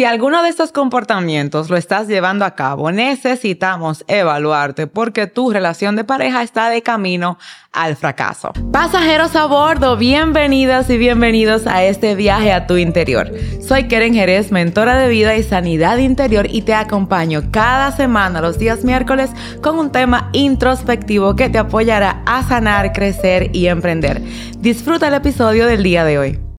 Si alguno de estos comportamientos lo estás llevando a cabo, necesitamos evaluarte porque tu relación de pareja está de camino al fracaso. Pasajeros a bordo, bienvenidas y bienvenidos a este viaje a tu interior. Soy Keren Jerez, mentora de vida y sanidad interior y te acompaño cada semana los días miércoles con un tema introspectivo que te apoyará a sanar, crecer y emprender. Disfruta el episodio del día de hoy.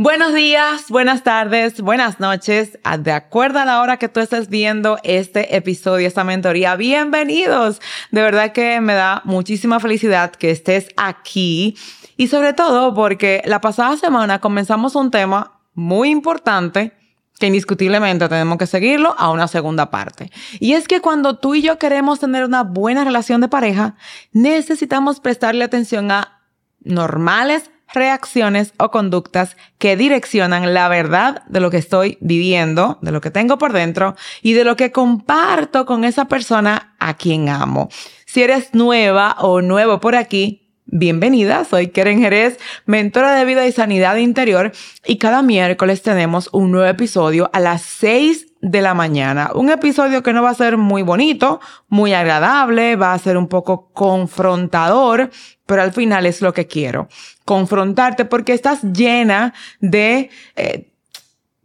Buenos días, buenas tardes, buenas noches. Ah, de acuerdo a la hora que tú estés viendo este episodio, esta mentoría, bienvenidos. De verdad que me da muchísima felicidad que estés aquí y sobre todo porque la pasada semana comenzamos un tema muy importante que indiscutiblemente tenemos que seguirlo a una segunda parte. Y es que cuando tú y yo queremos tener una buena relación de pareja, necesitamos prestarle atención a normales reacciones o conductas que direccionan la verdad de lo que estoy viviendo, de lo que tengo por dentro y de lo que comparto con esa persona a quien amo. Si eres nueva o nuevo por aquí, Bienvenida, soy Keren Jerez, mentora de vida y sanidad interior y cada miércoles tenemos un nuevo episodio a las 6 de la mañana. Un episodio que no va a ser muy bonito, muy agradable, va a ser un poco confrontador, pero al final es lo que quiero. Confrontarte porque estás llena de... Eh,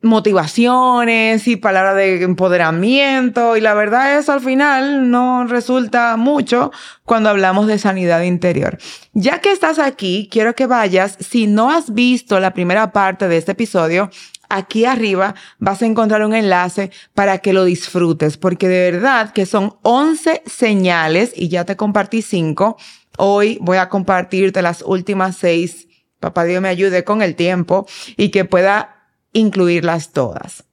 motivaciones y palabras de empoderamiento y la verdad es al final no resulta mucho cuando hablamos de sanidad interior. Ya que estás aquí, quiero que vayas, si no has visto la primera parte de este episodio, aquí arriba vas a encontrar un enlace para que lo disfrutes, porque de verdad que son 11 señales y ya te compartí 5. Hoy voy a compartirte las últimas 6. Papá Dios me ayude con el tiempo y que pueda incluirlas todas.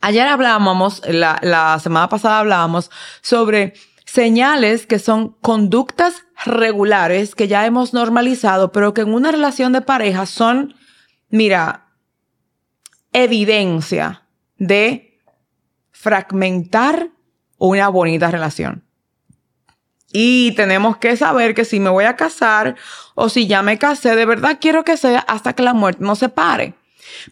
Ayer hablábamos, la, la semana pasada hablábamos sobre señales que son conductas regulares que ya hemos normalizado, pero que en una relación de pareja son, mira, evidencia de fragmentar una bonita relación. Y tenemos que saber que si me voy a casar o si ya me casé, de verdad quiero que sea hasta que la muerte nos separe.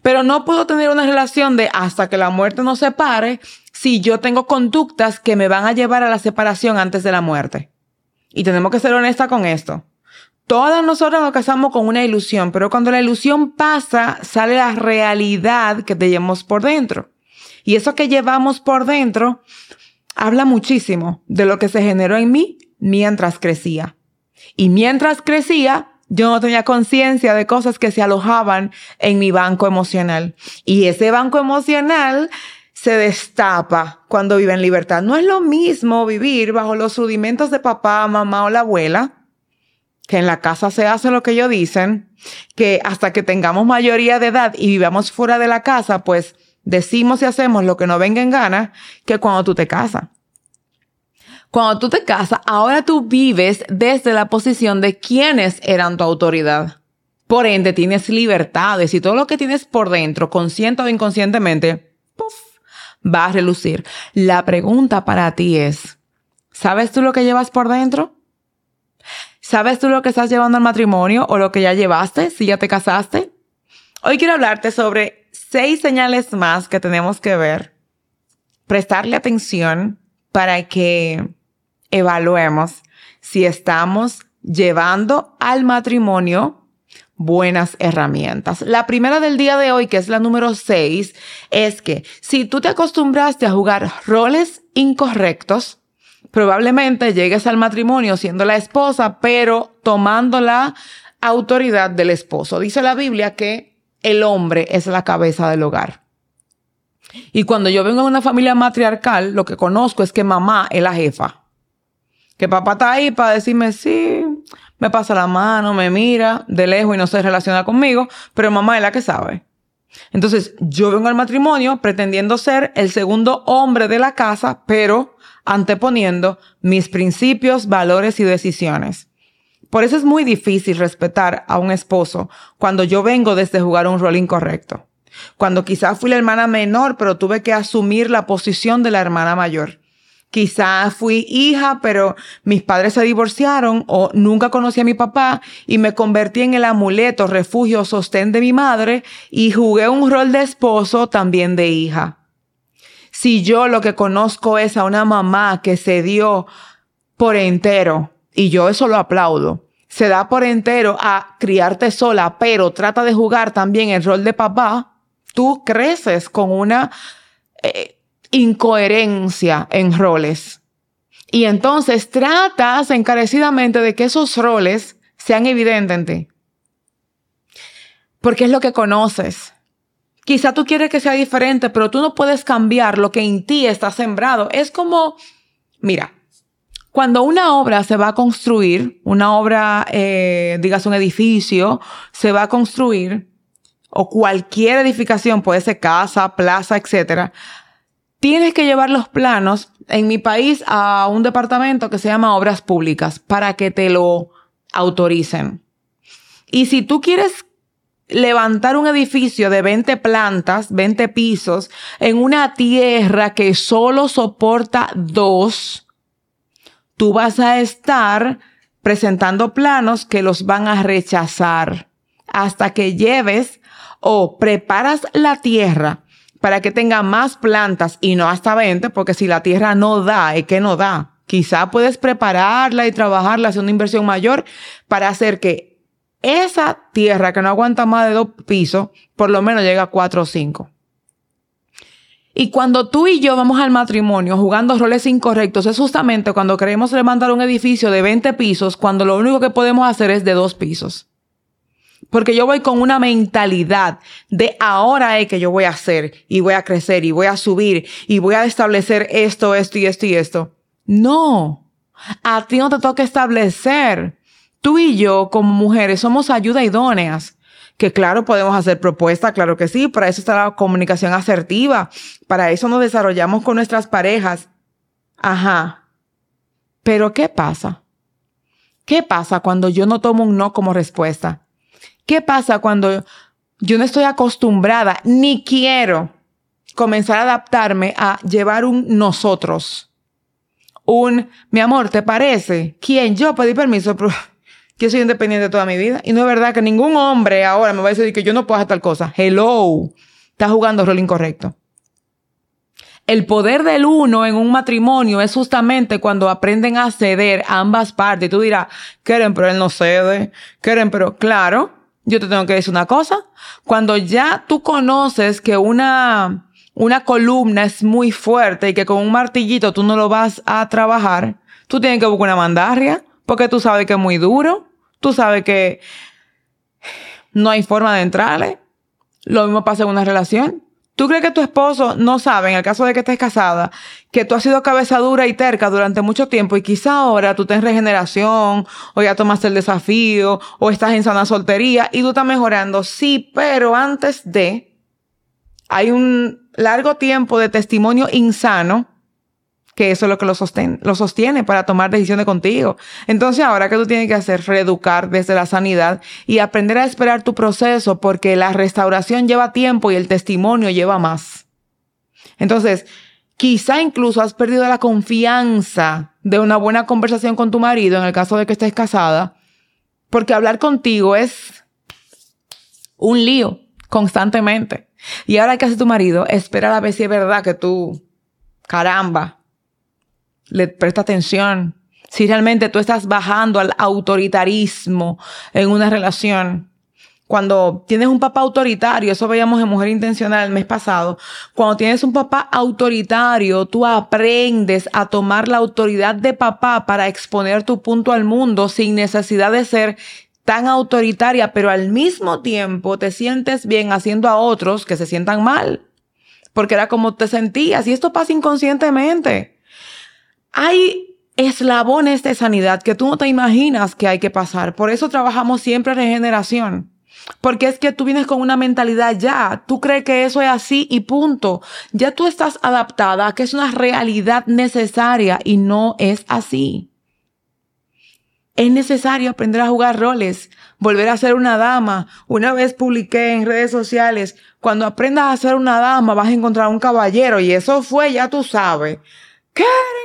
Pero no puedo tener una relación de hasta que la muerte nos separe si yo tengo conductas que me van a llevar a la separación antes de la muerte. Y tenemos que ser honestas con esto. Todas nosotros nos casamos con una ilusión, pero cuando la ilusión pasa, sale la realidad que te llevamos por dentro. Y eso que llevamos por dentro habla muchísimo de lo que se generó en mí mientras crecía. Y mientras crecía, yo no tenía conciencia de cosas que se alojaban en mi banco emocional. Y ese banco emocional se destapa cuando vive en libertad. No es lo mismo vivir bajo los rudimentos de papá, mamá o la abuela, que en la casa se hace lo que ellos dicen, que hasta que tengamos mayoría de edad y vivamos fuera de la casa, pues decimos y hacemos lo que no venga en gana, que cuando tú te casas. Cuando tú te casas, ahora tú vives desde la posición de quienes eran tu autoridad. Por ende, tienes libertades y todo lo que tienes por dentro, consciente o inconscientemente, puff, va a relucir. La pregunta para ti es, ¿sabes tú lo que llevas por dentro? ¿Sabes tú lo que estás llevando al matrimonio o lo que ya llevaste si ya te casaste? Hoy quiero hablarte sobre seis señales más que tenemos que ver, prestarle atención para que evaluemos si estamos llevando al matrimonio buenas herramientas. La primera del día de hoy, que es la número 6, es que si tú te acostumbraste a jugar roles incorrectos, probablemente llegues al matrimonio siendo la esposa, pero tomando la autoridad del esposo. Dice la Biblia que el hombre es la cabeza del hogar. Y cuando yo vengo de una familia matriarcal, lo que conozco es que mamá es la jefa. Que papá está ahí para decirme, sí, me pasa la mano, me mira de lejos y no se relaciona conmigo, pero mamá es la que sabe. Entonces, yo vengo al matrimonio pretendiendo ser el segundo hombre de la casa, pero anteponiendo mis principios, valores y decisiones. Por eso es muy difícil respetar a un esposo cuando yo vengo desde jugar un rol incorrecto. Cuando quizás fui la hermana menor, pero tuve que asumir la posición de la hermana mayor. Quizás fui hija, pero mis padres se divorciaron o nunca conocí a mi papá y me convertí en el amuleto, refugio, sostén de mi madre y jugué un rol de esposo también de hija. si yo lo que conozco es a una mamá que se dio por entero, y yo eso lo aplaudo, se da por entero a criarte sola, pero trata de jugar también el rol de papá, tú creces con una eh, incoherencia en roles. Y entonces tratas encarecidamente de que esos roles sean evidentes en ti. Porque es lo que conoces. Quizá tú quieres que sea diferente, pero tú no puedes cambiar lo que en ti está sembrado. Es como, mira, cuando una obra se va a construir, una obra, eh, digas un edificio, se va a construir, o cualquier edificación, puede ser casa, plaza, etcétera, tienes que llevar los planos en mi país a un departamento que se llama Obras Públicas para que te lo autoricen. Y si tú quieres levantar un edificio de 20 plantas, 20 pisos, en una tierra que solo soporta dos, tú vas a estar presentando planos que los van a rechazar hasta que lleves o preparas la tierra para que tenga más plantas y no hasta 20, porque si la tierra no da, es que no da. Quizá puedes prepararla y trabajarla, hacer una inversión mayor para hacer que esa tierra que no aguanta más de dos pisos, por lo menos llegue a cuatro o cinco. Y cuando tú y yo vamos al matrimonio jugando roles incorrectos, es justamente cuando queremos levantar un edificio de 20 pisos, cuando lo único que podemos hacer es de dos pisos. Porque yo voy con una mentalidad de ahora es que yo voy a hacer y voy a crecer y voy a subir y voy a establecer esto, esto y esto y esto. No, a ti no te toca establecer. Tú y yo como mujeres somos ayuda idóneas que claro, podemos hacer propuestas, claro que sí, para eso está la comunicación asertiva, para eso nos desarrollamos con nuestras parejas. Ajá. Pero ¿qué pasa? ¿Qué pasa cuando yo no tomo un no como respuesta? ¿Qué pasa cuando yo no estoy acostumbrada ni quiero comenzar a adaptarme a llevar un nosotros? Un, mi amor, ¿te parece? ¿Quién? Yo pedí permiso. Yo soy independiente toda mi vida. Y no es verdad que ningún hombre ahora me va a decir que yo no puedo hacer tal cosa. Hello. Estás jugando rol incorrecto. El poder del uno en un matrimonio es justamente cuando aprenden a ceder a ambas partes. Tú dirás, quieren, pero él no cede. Quieren, pero claro, yo te tengo que decir una cosa. Cuando ya tú conoces que una, una columna es muy fuerte y que con un martillito tú no lo vas a trabajar, tú tienes que buscar una mandarria porque tú sabes que es muy duro. Tú sabes que no hay forma de entrarle. Lo mismo pasa en una relación. ¿Tú crees que tu esposo no sabe, en el caso de que estés casada, que tú has sido cabeza dura y terca durante mucho tiempo y quizá ahora tú estás en regeneración o ya tomaste el desafío o estás en sana soltería y tú estás mejorando? Sí, pero antes de, hay un largo tiempo de testimonio insano que eso es lo que lo, lo sostiene para tomar decisiones contigo. Entonces, ahora que tú tienes que hacer, reeducar desde la sanidad y aprender a esperar tu proceso porque la restauración lleva tiempo y el testimonio lleva más. Entonces, quizá incluso has perdido la confianza de una buena conversación con tu marido en el caso de que estés casada, porque hablar contigo es un lío constantemente. Y ahora que hace tu marido, espera a ver si es verdad que tú, caramba, le presta atención. Si realmente tú estás bajando al autoritarismo en una relación, cuando tienes un papá autoritario, eso veíamos en Mujer Intencional el mes pasado, cuando tienes un papá autoritario, tú aprendes a tomar la autoridad de papá para exponer tu punto al mundo sin necesidad de ser tan autoritaria, pero al mismo tiempo te sientes bien haciendo a otros que se sientan mal, porque era como te sentías y esto pasa inconscientemente. Hay eslabones de sanidad que tú no te imaginas que hay que pasar. Por eso trabajamos siempre regeneración. Porque es que tú vienes con una mentalidad ya, tú crees que eso es así y punto. Ya tú estás adaptada a que es una realidad necesaria y no es así. Es necesario aprender a jugar roles, volver a ser una dama. Una vez publiqué en redes sociales, cuando aprendas a ser una dama vas a encontrar un caballero y eso fue, ya tú sabes.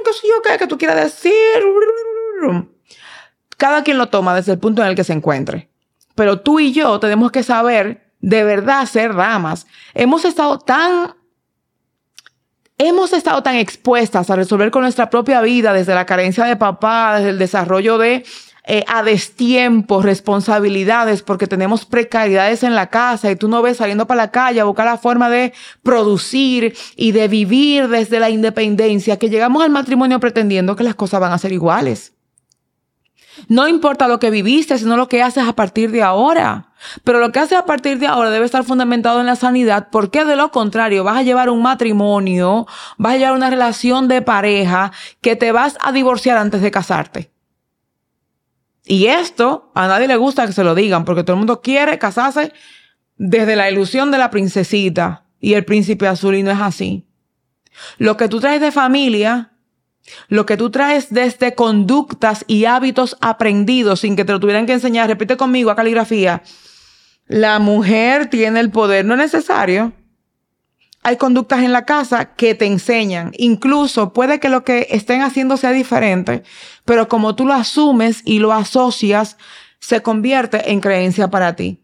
¿Qué sé yo qué? que tú quieras decir? Cada quien lo toma desde el punto en el que se encuentre. Pero tú y yo tenemos que saber de verdad ser ramas. Hemos estado tan hemos estado tan expuestas a resolver con nuestra propia vida, desde la carencia de papá, desde el desarrollo de eh, a destiempo, responsabilidades, porque tenemos precariedades en la casa y tú no ves saliendo para la calle a buscar la forma de producir y de vivir desde la independencia, que llegamos al matrimonio pretendiendo que las cosas van a ser iguales. No importa lo que viviste, sino lo que haces a partir de ahora. Pero lo que haces a partir de ahora debe estar fundamentado en la sanidad, porque de lo contrario vas a llevar un matrimonio, vas a llevar una relación de pareja que te vas a divorciar antes de casarte. Y esto a nadie le gusta que se lo digan, porque todo el mundo quiere casarse desde la ilusión de la princesita y el príncipe azul y no es así. Lo que tú traes de familia lo que tú traes desde conductas y hábitos aprendidos sin que te lo tuvieran que enseñar, repite conmigo a caligrafía. La mujer tiene el poder, no es necesario. Hay conductas en la casa que te enseñan. Incluso puede que lo que estén haciendo sea diferente, pero como tú lo asumes y lo asocias, se convierte en creencia para ti.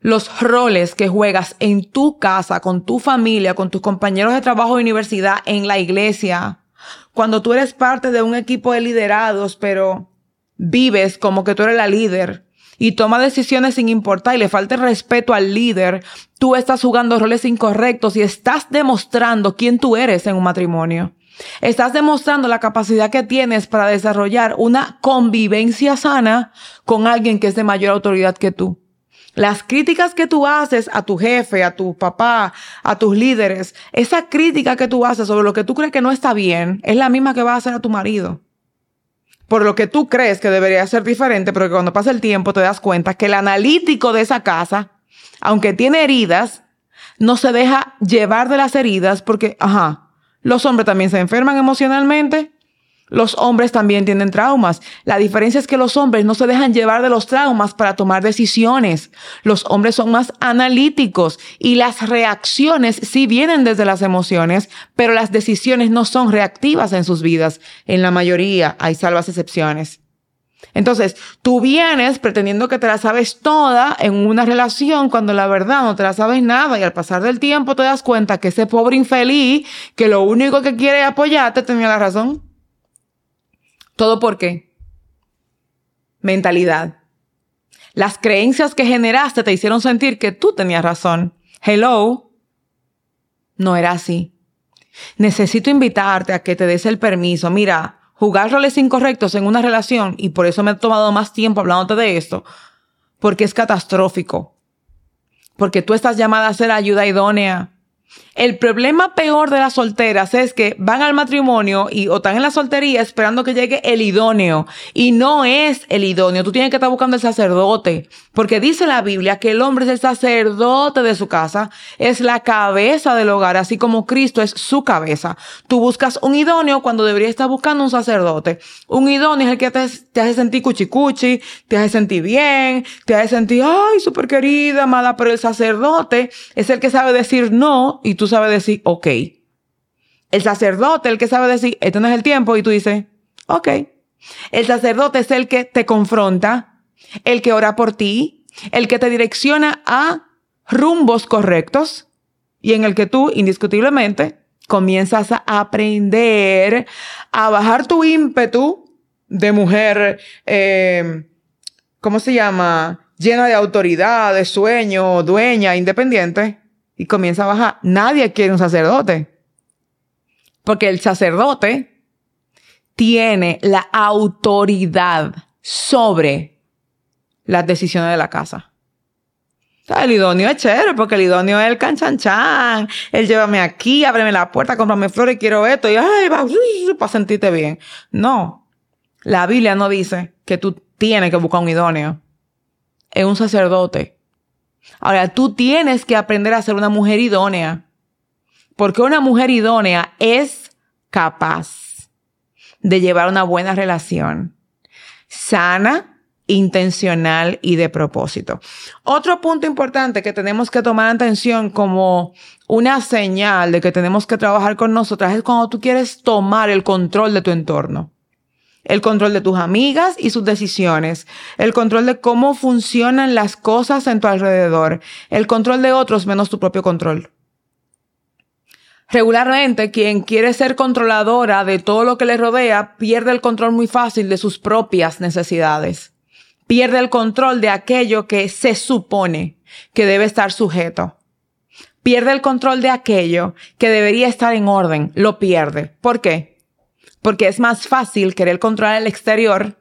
Los roles que juegas en tu casa, con tu familia, con tus compañeros de trabajo de universidad, en la iglesia, cuando tú eres parte de un equipo de liderados, pero vives como que tú eres la líder y toma decisiones sin importar y le falta respeto al líder, tú estás jugando roles incorrectos y estás demostrando quién tú eres en un matrimonio. Estás demostrando la capacidad que tienes para desarrollar una convivencia sana con alguien que es de mayor autoridad que tú. Las críticas que tú haces a tu jefe, a tu papá, a tus líderes, esa crítica que tú haces sobre lo que tú crees que no está bien, es la misma que vas a hacer a tu marido. Por lo que tú crees que debería ser diferente, pero que cuando pasa el tiempo te das cuenta que el analítico de esa casa, aunque tiene heridas, no se deja llevar de las heridas porque, ajá, los hombres también se enferman emocionalmente los hombres también tienen traumas. La diferencia es que los hombres no se dejan llevar de los traumas para tomar decisiones. Los hombres son más analíticos y las reacciones sí vienen desde las emociones, pero las decisiones no son reactivas en sus vidas. En la mayoría hay salvas excepciones. Entonces, tú vienes pretendiendo que te la sabes toda en una relación cuando la verdad no te la sabes nada y al pasar del tiempo te das cuenta que ese pobre infeliz que lo único que quiere apoyarte tenía la razón. ¿Todo por qué? Mentalidad. Las creencias que generaste te hicieron sentir que tú tenías razón. Hello. No era así. Necesito invitarte a que te des el permiso. Mira, jugar roles incorrectos en una relación, y por eso me he tomado más tiempo hablándote de esto, porque es catastrófico. Porque tú estás llamada a ser ayuda idónea. El problema peor de las solteras es que van al matrimonio y o están en la soltería esperando que llegue el idóneo y no es el idóneo. Tú tienes que estar buscando el sacerdote porque dice la Biblia que el hombre es el sacerdote de su casa, es la cabeza del hogar, así como Cristo es su cabeza. Tú buscas un idóneo cuando deberías estar buscando un sacerdote. Un idóneo es el que te, hace sentir cuchicuchi, te hace sentir bien, te hace sentir, ay, súper querida, amada, pero el sacerdote es el que sabe decir no y tú sabes decir, ok. El sacerdote, el que sabe decir, este no es el tiempo, y tú dices, ok. El sacerdote es el que te confronta, el que ora por ti, el que te direcciona a rumbos correctos y en el que tú, indiscutiblemente, comienzas a aprender a bajar tu ímpetu de mujer, eh, ¿cómo se llama? Llena de autoridad, de sueño, dueña, independiente, y comienza a bajar. Nadie quiere un sacerdote. Porque el sacerdote tiene la autoridad sobre las decisiones de la casa. el idóneo es chévere porque el idóneo es el canchanchan. Él llévame aquí, ábreme la puerta, cómprame flores, quiero esto y ay, va, para sentirte bien. No. La Biblia no dice que tú tienes que buscar un idóneo. Es un sacerdote Ahora, tú tienes que aprender a ser una mujer idónea, porque una mujer idónea es capaz de llevar una buena relación sana, intencional y de propósito. Otro punto importante que tenemos que tomar atención como una señal de que tenemos que trabajar con nosotras es cuando tú quieres tomar el control de tu entorno el control de tus amigas y sus decisiones, el control de cómo funcionan las cosas en tu alrededor, el control de otros menos tu propio control. Regularmente, quien quiere ser controladora de todo lo que le rodea pierde el control muy fácil de sus propias necesidades. Pierde el control de aquello que se supone que debe estar sujeto. Pierde el control de aquello que debería estar en orden. Lo pierde. ¿Por qué? Porque es más fácil querer controlar el exterior,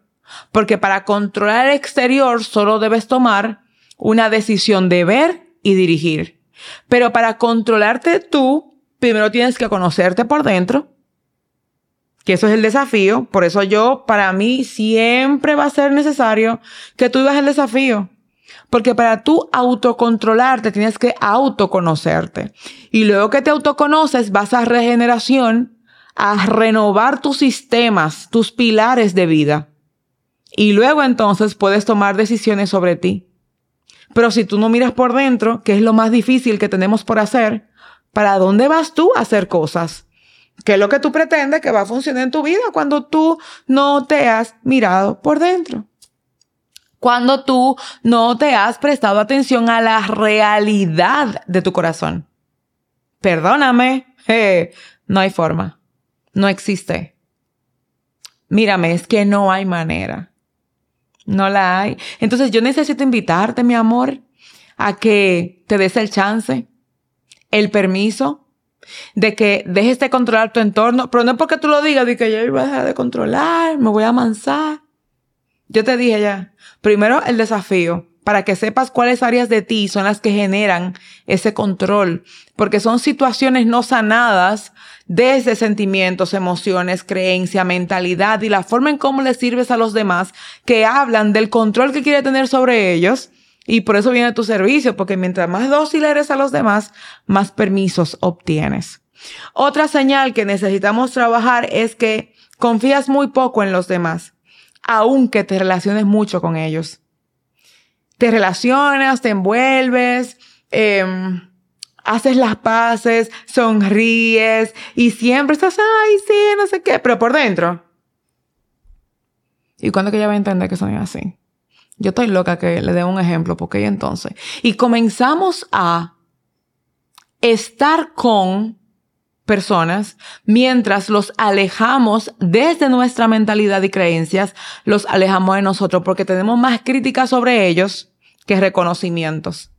porque para controlar el exterior solo debes tomar una decisión de ver y dirigir. Pero para controlarte tú, primero tienes que conocerte por dentro, que eso es el desafío. Por eso yo, para mí, siempre va a ser necesario que tú vivas el desafío. Porque para tú autocontrolarte tienes que autoconocerte. Y luego que te autoconoces, vas a regeneración, a renovar tus sistemas, tus pilares de vida. Y luego entonces puedes tomar decisiones sobre ti. Pero si tú no miras por dentro, que es lo más difícil que tenemos por hacer, ¿Para dónde vas tú a hacer cosas? ¿Qué es lo que tú pretendes que va a funcionar en tu vida cuando tú no te has mirado por dentro? Cuando tú no te has prestado atención a la realidad de tu corazón. Perdóname, no hay forma. No existe. Mírame, es que no hay manera. No la hay. Entonces yo necesito invitarte, mi amor, a que te des el chance el permiso de que dejes de controlar tu entorno, pero no porque tú lo digas, de que yo voy a dejar de controlar, me voy a amansar. Yo te dije ya, primero el desafío, para que sepas cuáles áreas de ti son las que generan ese control, porque son situaciones no sanadas desde sentimientos, emociones, creencia, mentalidad y la forma en cómo le sirves a los demás que hablan del control que quiere tener sobre ellos y por eso viene tu servicio, porque mientras más dócil eres a los demás, más permisos obtienes. Otra señal que necesitamos trabajar es que confías muy poco en los demás, aunque te relaciones mucho con ellos. Te relacionas, te envuelves, em, haces las paces, sonríes y siempre estás, ay, sí, no sé qué, pero por dentro. ¿Y cuándo que ella va a entender que son así? Yo estoy loca que le dé un ejemplo, porque entonces. Y comenzamos a estar con personas mientras los alejamos desde nuestra mentalidad y creencias, los alejamos de nosotros porque tenemos más críticas sobre ellos que reconocimientos.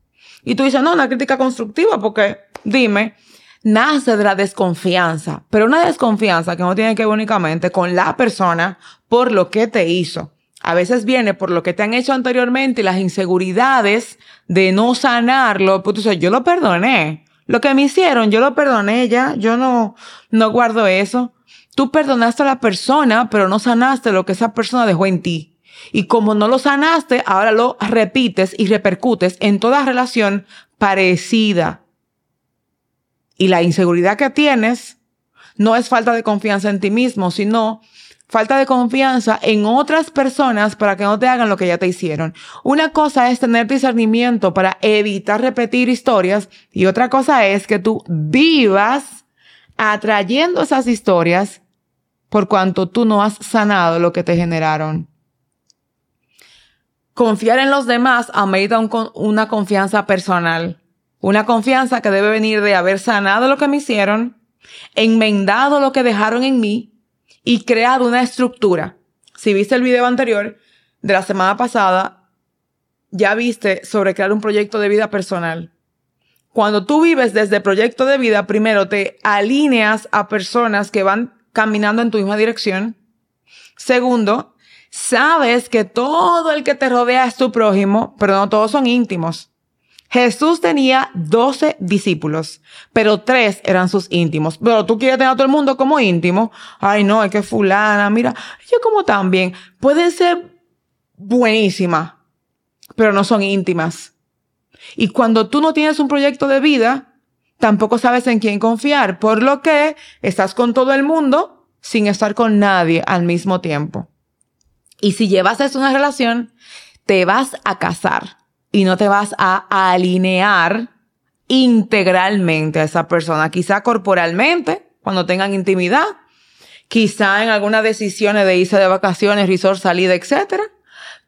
Y tú dices, no, una crítica constructiva porque, dime, nace de la desconfianza, pero una desconfianza que no tiene que ver únicamente con la persona por lo que te hizo a veces viene por lo que te han hecho anteriormente y las inseguridades de no sanarlo. Pues tú dices, yo lo perdoné. Lo que me hicieron, yo lo perdoné ya. Yo no, no guardo eso. Tú perdonaste a la persona, pero no sanaste lo que esa persona dejó en ti. Y como no lo sanaste, ahora lo repites y repercutes en toda relación parecida. Y la inseguridad que tienes no es falta de confianza en ti mismo, sino falta de confianza en otras personas para que no te hagan lo que ya te hicieron. Una cosa es tener discernimiento para evitar repetir historias y otra cosa es que tú vivas atrayendo esas historias por cuanto tú no has sanado lo que te generaron. Confiar en los demás amerita una confianza personal. Una confianza que debe venir de haber sanado lo que me hicieron, enmendado lo que dejaron en mí y creado una estructura. Si viste el video anterior de la semana pasada, ya viste sobre crear un proyecto de vida personal. Cuando tú vives desde proyecto de vida, primero te alineas a personas que van caminando en tu misma dirección. Segundo, sabes que todo el que te rodea es tu prójimo, pero no todos son íntimos. Jesús tenía 12 discípulos, pero tres eran sus íntimos. Pero tú quieres tener a todo el mundo como íntimo. Ay, no, es que fulana, mira, yo como también. Pueden ser buenísimas, pero no son íntimas. Y cuando tú no tienes un proyecto de vida, tampoco sabes en quién confiar, por lo que estás con todo el mundo sin estar con nadie al mismo tiempo. Y si llevas eso una relación, te vas a casar y no te vas a alinear integralmente a esa persona, quizá corporalmente, cuando tengan intimidad, quizá en algunas decisiones de irse de vacaciones, resort, salida, etc.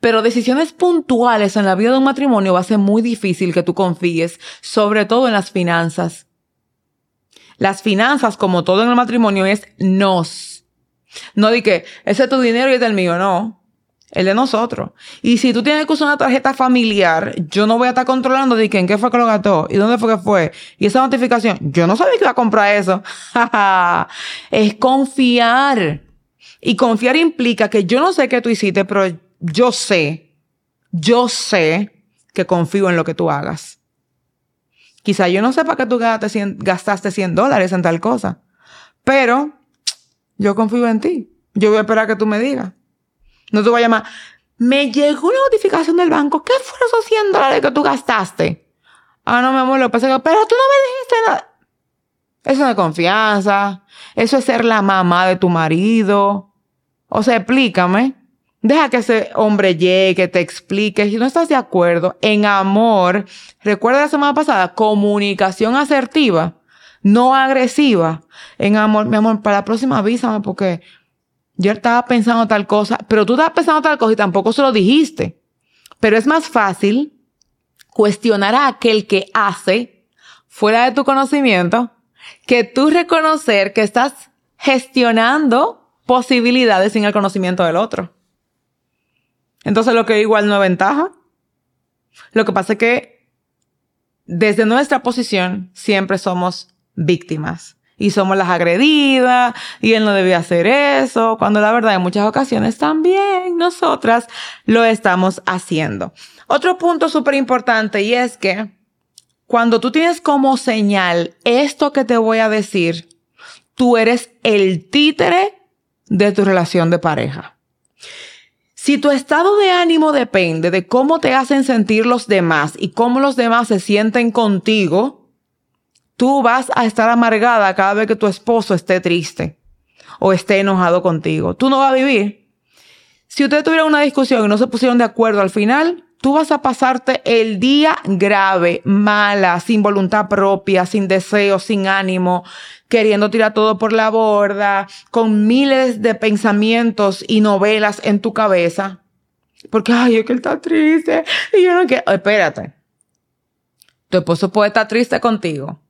Pero decisiones puntuales en la vida de un matrimonio va a ser muy difícil que tú confíes, sobre todo en las finanzas. Las finanzas, como todo en el matrimonio, es nos. No di que ese es tu dinero y es el mío, no. El de nosotros. Y si tú tienes que usar una tarjeta familiar, yo no voy a estar controlando de quién qué fue que lo gastó y dónde fue que fue. Y esa notificación, yo no sabía que iba a comprar eso. es confiar. Y confiar implica que yo no sé qué tú hiciste, pero yo sé, yo sé que confío en lo que tú hagas. Quizá yo no sepa que tú gastaste 100 dólares en tal cosa, pero yo confío en ti. Yo voy a esperar que tú me digas. No te voy a llamar. Me llegó una notificación del banco. ¿Qué fueron esos 100 dólares que tú gastaste? Ah, no, mi amor, lo que pasa es que, pero tú no me dijiste nada. Eso no es confianza. Eso es ser la mamá de tu marido. O sea, explícame. Deja que ese hombre llegue, te explique. Si no estás de acuerdo, en amor, recuerda la semana pasada, comunicación asertiva, no agresiva. En amor, mi amor, para la próxima avísame porque yo estaba pensando tal cosa, pero tú estabas pensando tal cosa y tampoco se lo dijiste. Pero es más fácil cuestionar a aquel que hace fuera de tu conocimiento que tú reconocer que estás gestionando posibilidades sin el conocimiento del otro. Entonces lo que igual no es ventaja. Lo que pasa es que desde nuestra posición siempre somos víctimas y somos las agredidas y él no debía hacer eso, cuando la verdad en muchas ocasiones también nosotras lo estamos haciendo. Otro punto súper importante y es que cuando tú tienes como señal esto que te voy a decir, tú eres el títere de tu relación de pareja. Si tu estado de ánimo depende de cómo te hacen sentir los demás y cómo los demás se sienten contigo, tú vas a estar amargada cada vez que tu esposo esté triste o esté enojado contigo. Tú no vas a vivir. Si ustedes tuvieron una discusión y no se pusieron de acuerdo al final, tú vas a pasarte el día grave, mala, sin voluntad propia, sin deseo, sin ánimo, queriendo tirar todo por la borda, con miles de pensamientos y novelas en tu cabeza. Porque, ay, es que él está triste y yo no quiero. Espérate. Tu esposo puede estar triste contigo,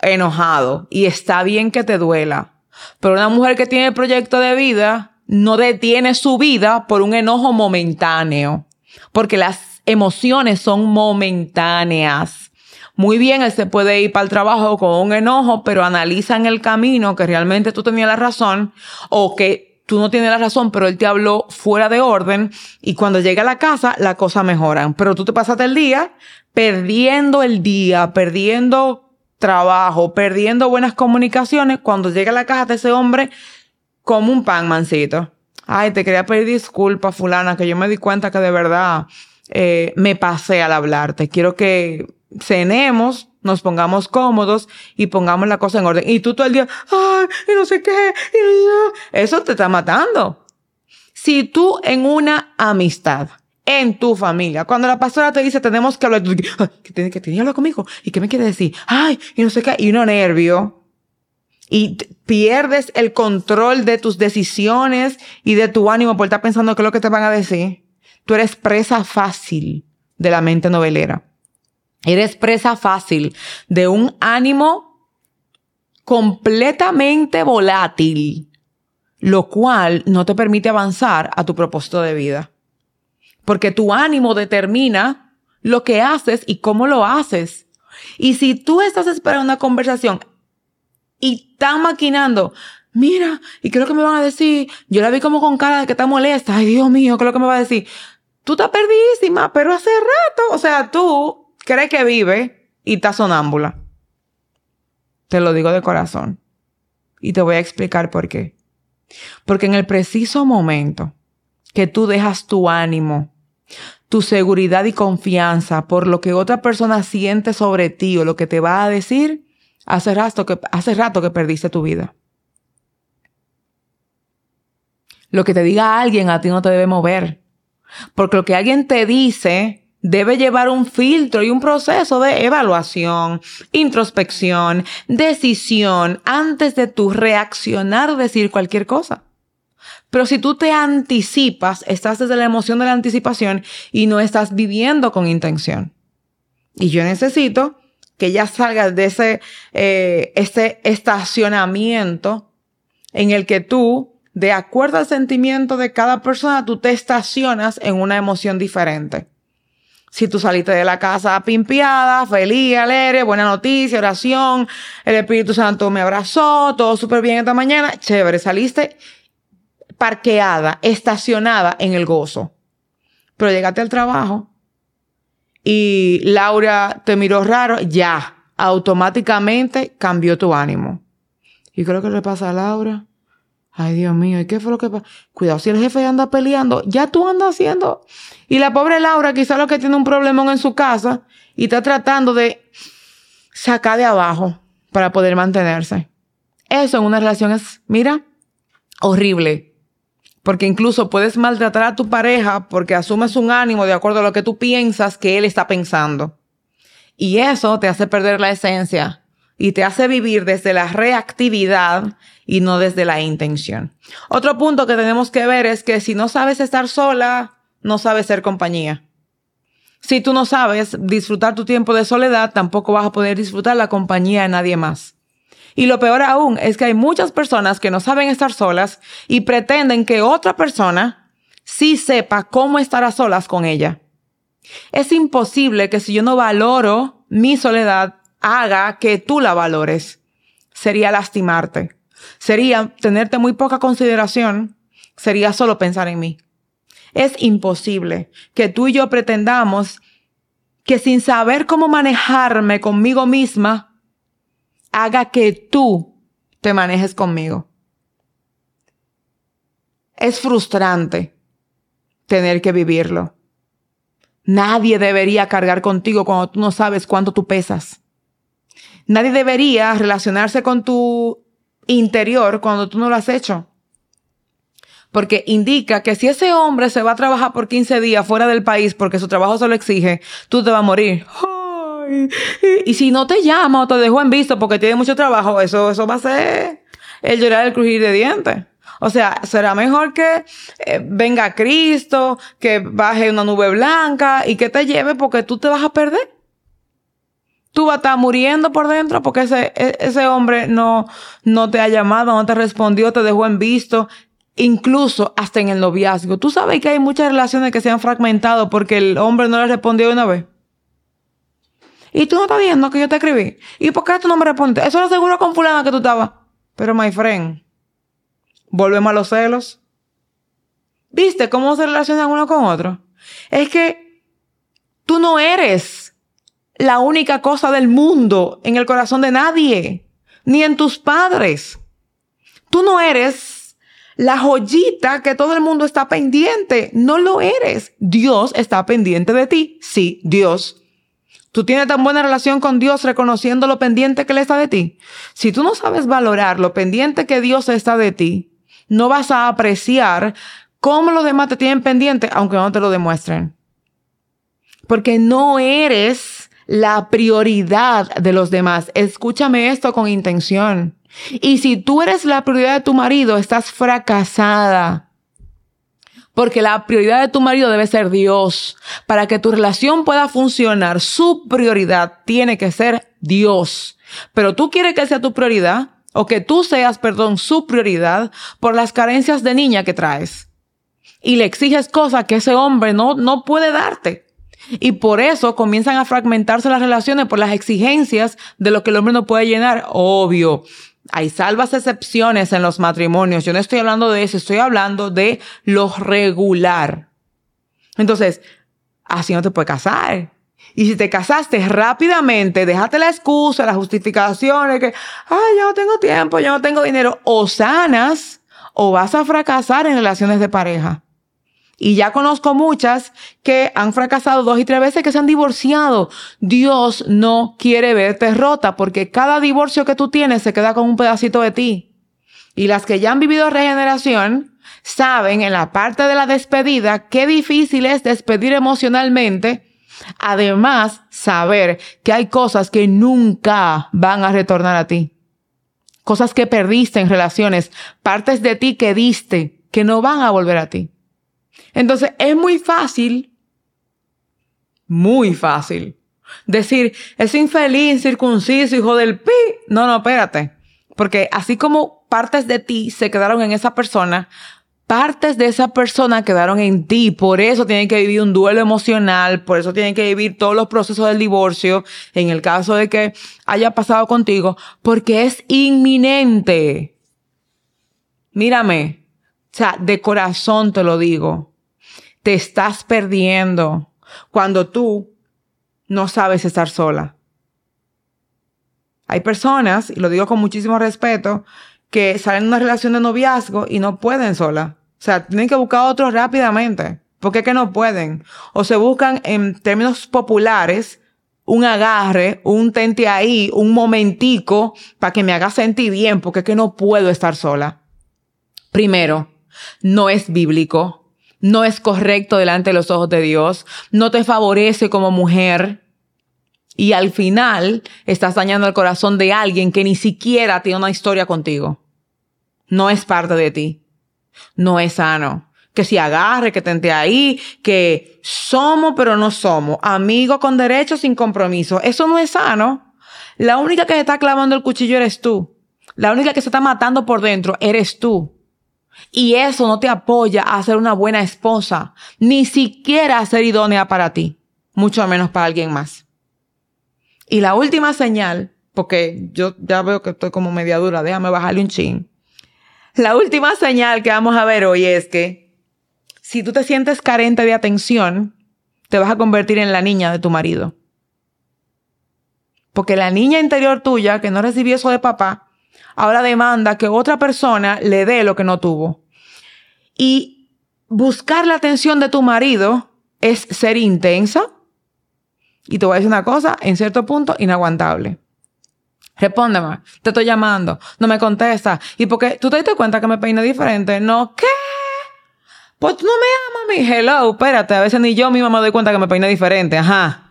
enojado, y está bien que te duela. Pero una mujer que tiene proyecto de vida no detiene su vida por un enojo momentáneo. Porque las emociones son momentáneas. Muy bien, él se puede ir para el trabajo con un enojo, pero analiza en el camino que realmente tú tenías la razón o que tú no tienes la razón, pero él te habló fuera de orden y cuando llega a la casa la cosa mejora. Pero tú te pasaste el día perdiendo el día, perdiendo trabajo, perdiendo buenas comunicaciones. Cuando llega a la casa de ese hombre, como un pan, mancito. Ay, te quería pedir disculpas, fulana, que yo me di cuenta que de verdad eh, me pasé al hablarte. Quiero que cenemos, nos pongamos cómodos y pongamos la cosa en orden. Y tú todo el día, ay, y no sé qué, eso te está matando. Si tú en una amistad, en tu familia, cuando la pastora te dice, tenemos que hablar, tú, que tiene que hablar conmigo, y qué me quiere decir, ay, y no sé qué, y uno nervio, y pierdes el control de tus decisiones y de tu ánimo por estar pensando qué es lo que te van a decir, tú eres presa fácil de la mente novelera. Eres presa fácil de un ánimo completamente volátil, lo cual no te permite avanzar a tu propósito de vida. Porque tu ánimo determina lo que haces y cómo lo haces. Y si tú estás esperando una conversación y estás maquinando, mira, ¿y qué es lo que me van a decir? Yo la vi como con cara de que está molesta. Ay, Dios mío, ¿qué lo que me va a decir? Tú estás perdidísima, pero hace rato, o sea, tú cree que vive y está sonámbula. Te lo digo de corazón. Y te voy a explicar por qué. Porque en el preciso momento que tú dejas tu ánimo, tu seguridad y confianza por lo que otra persona siente sobre ti o lo que te va a decir, hace rato que, hace rato que perdiste tu vida. Lo que te diga alguien a ti no te debe mover. Porque lo que alguien te dice debe llevar un filtro y un proceso de evaluación, introspección, decisión antes de tu reaccionar o decir cualquier cosa. Pero si tú te anticipas, estás desde la emoción de la anticipación y no estás viviendo con intención. Y yo necesito que ya salgas de ese, eh, ese estacionamiento en el que tú, de acuerdo al sentimiento de cada persona, tú te estacionas en una emoción diferente. Si tú saliste de la casa pimpiada, feliz, alegre, buena noticia, oración, el Espíritu Santo me abrazó, todo súper bien esta mañana, chévere, saliste parqueada, estacionada en el gozo. Pero llegaste al trabajo y Laura te miró raro, ya, automáticamente cambió tu ánimo. ¿Y creo que le pasa a Laura? Ay, Dios mío, ¿y qué fue lo que pasó? Cuidado, si el jefe anda peleando, ya tú andas haciendo. Y la pobre Laura, quizá lo que tiene un problemón en su casa y está tratando de sacar de abajo para poder mantenerse. Eso en una relación es, mira, horrible. Porque incluso puedes maltratar a tu pareja porque asumes un ánimo de acuerdo a lo que tú piensas que él está pensando. Y eso te hace perder la esencia y te hace vivir desde la reactividad y no desde la intención. Otro punto que tenemos que ver es que si no sabes estar sola, no sabes ser compañía. Si tú no sabes disfrutar tu tiempo de soledad, tampoco vas a poder disfrutar la compañía de nadie más. Y lo peor aún es que hay muchas personas que no saben estar solas y pretenden que otra persona sí sepa cómo estar a solas con ella. Es imposible que si yo no valoro mi soledad, haga que tú la valores. Sería lastimarte. Sería tenerte muy poca consideración. Sería solo pensar en mí. Es imposible que tú y yo pretendamos que sin saber cómo manejarme conmigo misma, haga que tú te manejes conmigo. Es frustrante tener que vivirlo. Nadie debería cargar contigo cuando tú no sabes cuánto tú pesas. Nadie debería relacionarse con tu interior cuando tú no lo has hecho. Porque indica que si ese hombre se va a trabajar por 15 días fuera del país porque su trabajo se lo exige, tú te vas a morir. Y, si no te llama o te dejó en visto porque tiene mucho trabajo, eso, eso va a ser el llorar el crujir de dientes. O sea, será mejor que eh, venga Cristo, que baje una nube blanca y que te lleve porque tú te vas a perder tú vas a estar muriendo por dentro porque ese, e, ese hombre no, no te ha llamado, no te respondió, te dejó en visto, incluso hasta en el noviazgo. Tú sabes que hay muchas relaciones que se han fragmentado porque el hombre no le respondió una vez. Y tú no estás viendo que yo te escribí. ¿Y por qué tú no me respondes? Eso lo seguro con fulana que tú estabas. Pero, my friend, volvemos a los celos. ¿Viste cómo se relacionan uno con otro? Es que tú no eres la única cosa del mundo en el corazón de nadie, ni en tus padres. Tú no eres la joyita que todo el mundo está pendiente. No lo eres. Dios está pendiente de ti. Sí, Dios. Tú tienes tan buena relación con Dios reconociendo lo pendiente que Él está de ti. Si tú no sabes valorar lo pendiente que Dios está de ti, no vas a apreciar cómo los demás te tienen pendiente, aunque no te lo demuestren. Porque no eres la prioridad de los demás. Escúchame esto con intención. Y si tú eres la prioridad de tu marido, estás fracasada. Porque la prioridad de tu marido debe ser Dios. Para que tu relación pueda funcionar, su prioridad tiene que ser Dios. Pero tú quieres que sea tu prioridad o que tú seas, perdón, su prioridad por las carencias de niña que traes. Y le exiges cosas que ese hombre no, no puede darte. Y por eso comienzan a fragmentarse las relaciones por las exigencias de lo que el hombre no puede llenar. Obvio. Hay salvas excepciones en los matrimonios. Yo no estoy hablando de eso, estoy hablando de lo regular. Entonces, así no te puedes casar. Y si te casaste rápidamente, déjate la excusa, las justificaciones, que, ay, yo no tengo tiempo, yo no tengo dinero, o sanas, o vas a fracasar en relaciones de pareja. Y ya conozco muchas que han fracasado dos y tres veces que se han divorciado. Dios no quiere verte rota porque cada divorcio que tú tienes se queda con un pedacito de ti. Y las que ya han vivido regeneración saben en la parte de la despedida qué difícil es despedir emocionalmente. Además, saber que hay cosas que nunca van a retornar a ti. Cosas que perdiste en relaciones, partes de ti que diste, que no van a volver a ti. Entonces es muy fácil, muy fácil, Decir, es infeliz, circunciso, hijo del pi. No, no, espérate. Porque así como partes de ti se quedaron en esa persona, partes de esa persona quedaron en ti. Por eso tienen que vivir un duelo emocional, por eso tienen que vivir todos los procesos del divorcio, en el caso de que haya pasado contigo, porque es inminente. Mírame, o sea, de corazón te lo digo, te estás perdiendo cuando tú no sabes estar sola. Hay personas, y lo digo con muchísimo respeto, que salen de una relación de noviazgo y no pueden sola. O sea, tienen que buscar otro rápidamente. porque es que no pueden? O se buscan en términos populares un agarre, un tente ahí, un momentico para que me haga sentir bien, porque es que no puedo estar sola. Primero, no es bíblico, no es correcto delante de los ojos de Dios, no te favorece como mujer. Y al final estás dañando el corazón de alguien que ni siquiera tiene una historia contigo. No es parte de ti. No es sano. Que si agarre, que tente ahí, que somos pero no somos. Amigos con derechos sin compromiso. Eso no es sano. La única que se está clavando el cuchillo eres tú. La única que se está matando por dentro eres tú. Y eso no te apoya a ser una buena esposa, ni siquiera a ser idónea para ti, mucho menos para alguien más. Y la última señal, porque yo ya veo que estoy como media dura, déjame bajarle un chin. La última señal que vamos a ver hoy es que si tú te sientes carente de atención, te vas a convertir en la niña de tu marido. Porque la niña interior tuya, que no recibió eso de papá, ahora demanda que otra persona le dé lo que no tuvo. Y buscar la atención de tu marido es ser intensa. Y te voy a decir una cosa, en cierto punto, inaguantable. Respóndeme, te estoy llamando, no me contesta. ¿Y porque tú te diste cuenta que me peine diferente? No, ¿qué? Pues tú no me amas, mi hello, espérate, a veces ni yo misma me doy cuenta que me peine diferente, ajá.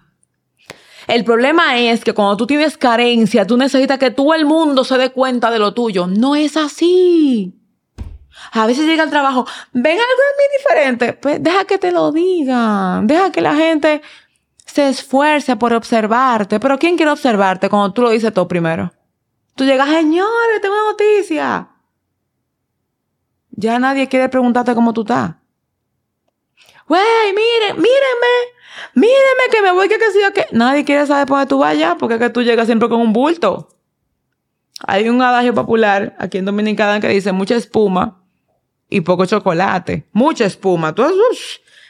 El problema es que cuando tú tienes carencia, tú necesitas que todo el mundo se dé cuenta de lo tuyo. No es así. A veces llega al trabajo, ven algo en mí diferente. Pues deja que te lo digan. Deja que la gente se esfuerce por observarte. Pero ¿quién quiere observarte cuando tú lo dices todo primero? Tú llegas, señores, tengo una noticia. Ya nadie quiere preguntarte cómo tú estás. Güey, miren, mírenme. Míreme que me voy, que qué sé que nadie quiere saber por dónde tú vayas, porque es que tú llegas siempre con un bulto. Hay un adagio popular aquí en Dominicana que dice mucha espuma y poco chocolate. Mucha espuma. Tú,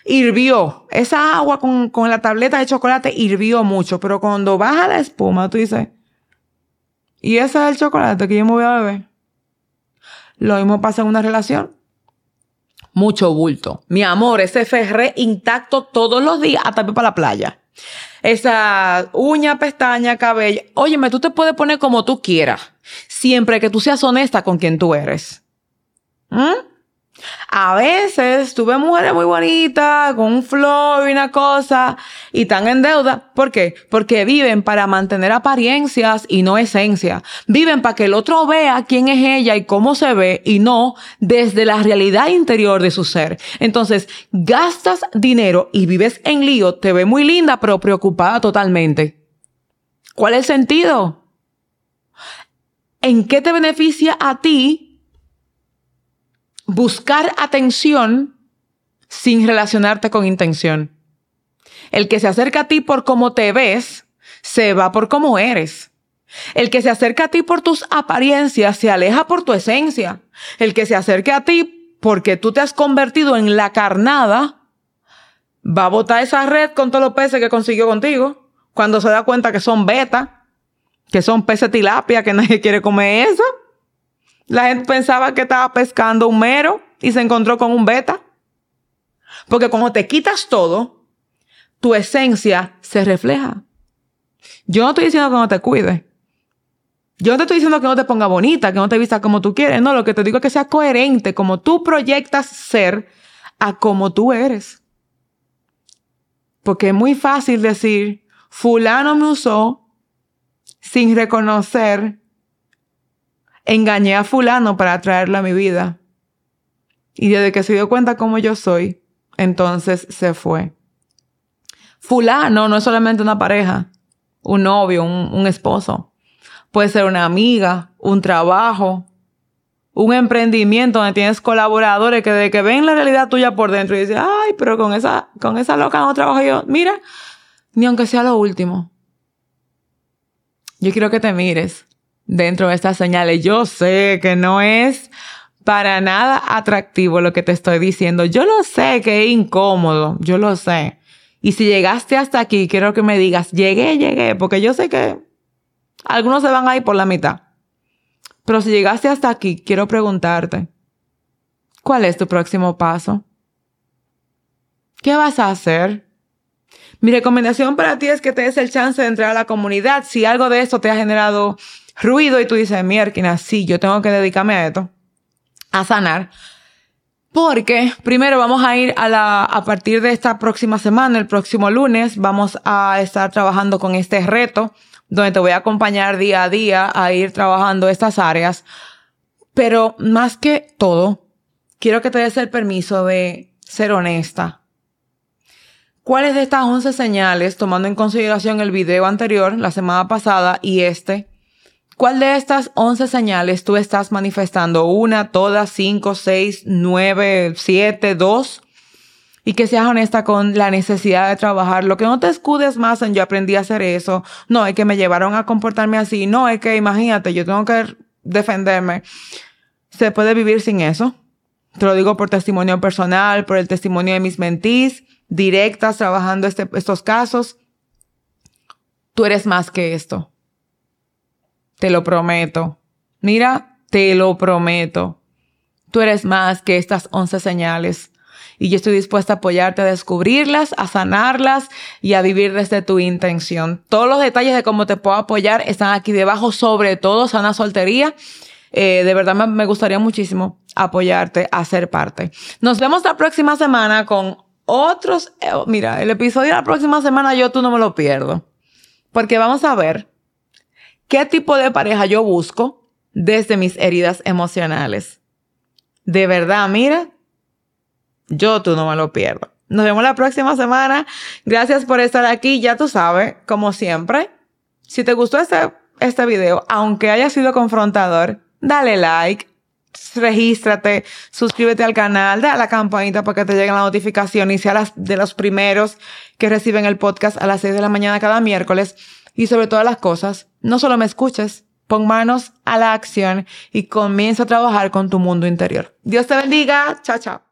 hirvió. Esa agua con, con la tableta de chocolate hirvió mucho, pero cuando baja la espuma, tú dices, ¿y ese es el chocolate que yo me voy a beber? Lo mismo pasa en una relación mucho bulto. Mi amor, ese ferré intacto todos los días hasta para la playa. Esa uña, pestaña, cabello. Óyeme, tú te puedes poner como tú quieras, siempre que tú seas honesta con quien tú eres. ¿Mm? A veces tuve mujeres muy bonitas, con un flow y una cosa, y están en deuda. ¿Por qué? Porque viven para mantener apariencias y no esencia. Viven para que el otro vea quién es ella y cómo se ve, y no desde la realidad interior de su ser. Entonces, gastas dinero y vives en lío, te ve muy linda, pero preocupada totalmente. ¿Cuál es el sentido? ¿En qué te beneficia a ti buscar atención sin relacionarte con intención. El que se acerca a ti por cómo te ves, se va por cómo eres. El que se acerca a ti por tus apariencias, se aleja por tu esencia. El que se acerca a ti porque tú te has convertido en la carnada, va a botar esa red con todos los peces que consiguió contigo. Cuando se da cuenta que son beta, que son peces tilapia, que nadie quiere comer eso. La gente pensaba que estaba pescando un mero y se encontró con un beta. Porque cuando te quitas todo, tu esencia se refleja. Yo no estoy diciendo que no te cuides. Yo no te estoy diciendo que no te ponga bonita, que no te vista como tú quieres. No, lo que te digo es que sea coherente, como tú proyectas ser a como tú eres. Porque es muy fácil decir, fulano me usó sin reconocer engañé a fulano para traerlo a mi vida. Y desde que se dio cuenta cómo yo soy, entonces se fue. Fulano no es solamente una pareja, un novio, un, esposo. Puede ser una amiga, un trabajo, un emprendimiento donde tienes colaboradores que de que ven la realidad tuya por dentro y dicen, ay, pero con esa, con esa loca no trabajo yo. Mira, ni aunque sea lo último. Yo quiero que te mires dentro de estas señales. Yo sé que no es para nada atractivo lo que te estoy diciendo. Yo lo sé que es incómodo, yo lo sé. Y si llegaste hasta aquí, quiero que me digas, llegué, llegué, porque yo sé que algunos se van a ir por la mitad. Pero si llegaste hasta aquí, quiero preguntarte, ¿cuál es tu próximo paso? ¿Qué vas a hacer? Mi recomendación para ti es que te des el chance de entrar a la comunidad. Si algo de esto te ha generado ruido y tú dices, mierda, sí, yo tengo que dedicarme a esto, a sanar. Porque primero vamos a ir a la, a partir de esta próxima semana, el próximo lunes, vamos a estar trabajando con este reto, donde te voy a acompañar día a día a ir trabajando estas áreas. Pero más que todo, quiero que te des el permiso de ser honesta. ¿Cuáles de estas 11 señales, tomando en consideración el video anterior, la semana pasada, y este, ¿Cuál de estas 11 señales tú estás manifestando? Una, todas, cinco, seis, nueve, siete, dos. Y que seas honesta con la necesidad de trabajar. Lo que no te escudes más en yo aprendí a hacer eso. No, es que me llevaron a comportarme así. No, es que imagínate, yo tengo que defenderme. Se puede vivir sin eso. Te lo digo por testimonio personal, por el testimonio de mis mentís, directas, trabajando este, estos casos. Tú eres más que esto. Te lo prometo. Mira, te lo prometo. Tú eres más que estas once señales. Y yo estoy dispuesta a apoyarte a descubrirlas, a sanarlas y a vivir desde tu intención. Todos los detalles de cómo te puedo apoyar están aquí debajo, sobre todo sana soltería. Eh, de verdad me, me gustaría muchísimo apoyarte a ser parte. Nos vemos la próxima semana con otros. Eh, mira, el episodio de la próxima semana yo tú no me lo pierdo. Porque vamos a ver ¿Qué tipo de pareja yo busco desde mis heridas emocionales? De verdad, mira, yo tú no me lo pierdo. Nos vemos la próxima semana. Gracias por estar aquí. Ya tú sabes, como siempre, si te gustó este, este video, aunque haya sido confrontador, dale like, regístrate, suscríbete al canal, dale a la campanita para que te lleguen las notificaciones y sea de los primeros que reciben el podcast a las 6 de la mañana cada miércoles. Y sobre todas las cosas, no solo me escuches, pon manos a la acción y comienza a trabajar con tu mundo interior. Dios te bendiga. Chao, chao.